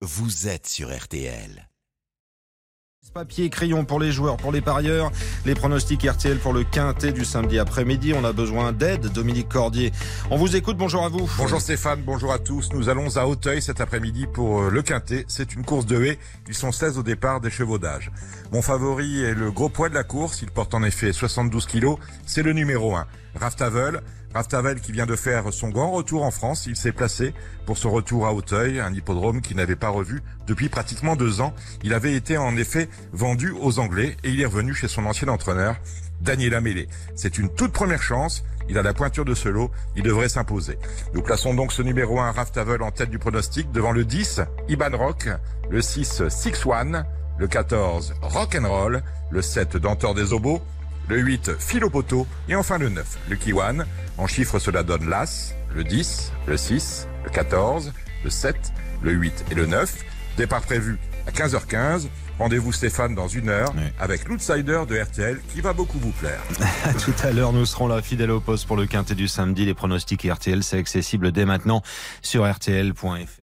vous êtes sur RTL. Papier, crayon pour les joueurs, pour les parieurs, les pronostics RTL pour le quintet du samedi après-midi. On a besoin d'aide. Dominique Cordier, on vous écoute. Bonjour à vous. Bonjour Stéphane, bonjour à tous. Nous allons à Hauteuil cet après-midi pour euh, le quintet. C'est une course de haies. Ils sont 16 au départ des chevaux d'âge. Mon favori est le gros poids de la course. Il porte en effet 72 kilos. C'est le numéro 1. Raftavel, Raftavel qui vient de faire son grand retour en France, il s'est placé pour ce retour à Hauteuil, un hippodrome qu'il n'avait pas revu depuis pratiquement deux ans. Il avait été en effet vendu aux Anglais et il est revenu chez son ancien entraîneur, Daniel Amélé. C'est une toute première chance. Il a la pointure de ce lot. Il devrait s'imposer. Nous plaçons donc ce numéro 1 Raftavel en tête du pronostic devant le 10 Iban Rock, le 6 Six One, le 14 Rock'n'Roll, le 7 Denteur des Obos, le 8 Philopoto et enfin le 9 le Kiwan. En chiffres, cela donne l'As, le 10, le 6, le 14, le 7, le 8 et le 9. Départ prévu à 15h15. Rendez-vous Stéphane dans une heure Oui. avec l'outsider de RTL qui va beaucoup vous plaire. Tout à l'heure, nous serons là, fidèles au poste pour le quintet du samedi. Les pronostics RTL, c'est accessible dès maintenant sur rtl.fr.